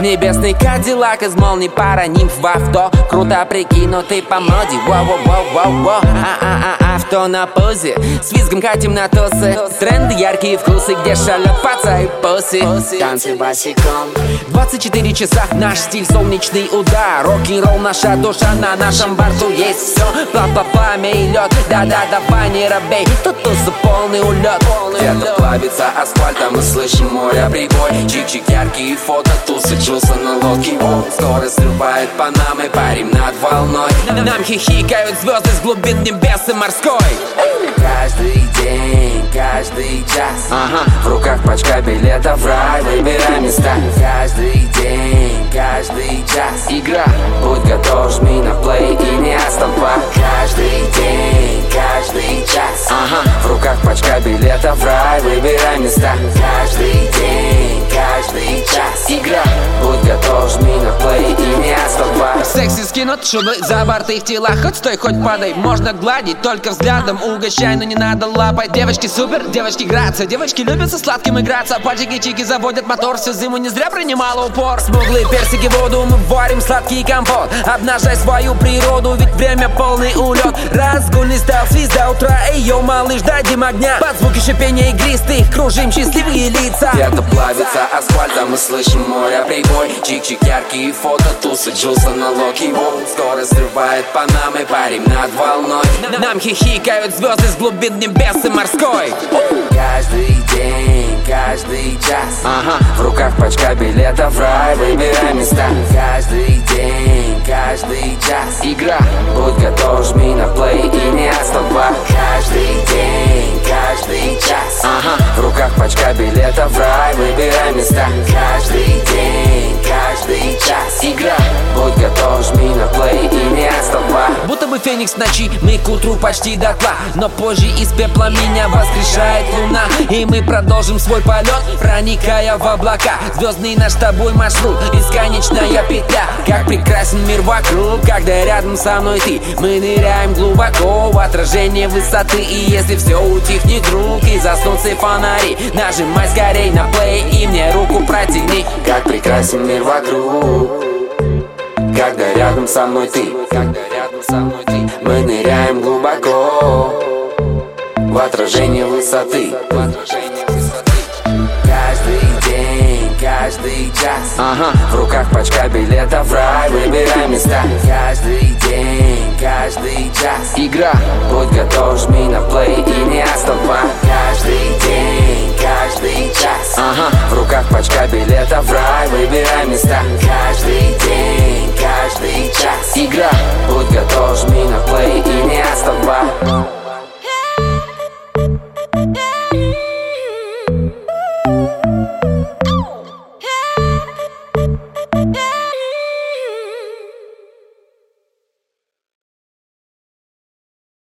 небесный кадиллак из молний Пара нимф в авто. Круто прикинутый по моде. Воу-воу-воу-воу-воу авто на позе. С визгом катим на тосы Тренды, яркие вкусы Где паца и поси Танцы босиком. 24 часа. Наш стиль, солнечный удар. Рок-н-ролл, наша душа, на нашем борту. Есть все Пла-пла-пламя и лед, да-да, давай не робей. Тут тусу полный улет Где-то плавится асфальт, а мы слышим море прибой. Чик-чик, яркие фото, тусы, чувства на лодке О, Скорость срывает Панамы, парим над волной. Нам хихикают звезды с глубин небес и морской. Каждый день, каждый час. Ага. В руках пачка билетов в рай Выбирай места. Каждый день, каждый час. Игра. Будь готов, жми на плей и не отступай Каждый день, каждый час. Ага. В руках пачка билетов в рай Выбирай места. Каждый Скинут шубы за борты их тела Хоть стой, хоть падай, можно гладить Только взглядом угощай, но не надо лапать. Девочки супер, девочки грация. Девочки любят со сладким играться. Пальчики-чики заводят мотор. Всю зиму не зря принимала упор. Смуглые персики воду мы варим сладкий компот. Обнажай свою природу, ведь время полный улет. Разгульный стал свист до утра Эй, йоу, малыш, дадим огня. Под звуки шипения игристых Кружим счастливые лица. Где-то плавится асфальт, а мы слышим море прибой. Чик-чик, яркие фото, тусы, джуса на локи Скорость срывает Панамы, парим над волной. Нам хихикают звезды с глубин небес и морской. Каждый день, каждый час. Ага. В руках пачка билетов в рай Выбирай места. Каждый день, каждый час. Игра билетов в рай Выбирай места бы феникс ночи, мы к утру почти дотла Но позже из пепла меня воскрешает луна. И мы продолжим свой полет, проникая в облака. Звездный наш с тобой маршрут, бесконечная петля. Как прекрасен мир вокруг, когда рядом со мной ты. Мы ныряем глубоко в отражение высоты. И если все утихнет друг и заснут все фонари Нажимай скорей на плей и мне руку протяни. Как прекрасен мир вокруг Когда рядом со мной ты. Когда рядом со мной ты Мы ныряем глубоко В отражение высоты. Каждый день, каждый час. Ага. В руках пачка билетов в рай Выбирай места. Каждый день, каждый час. Игра. Будь готов, жми на плей и не отступай Каждый день, каждый час. Ага. В руках пачка билетов в рай Выбирай места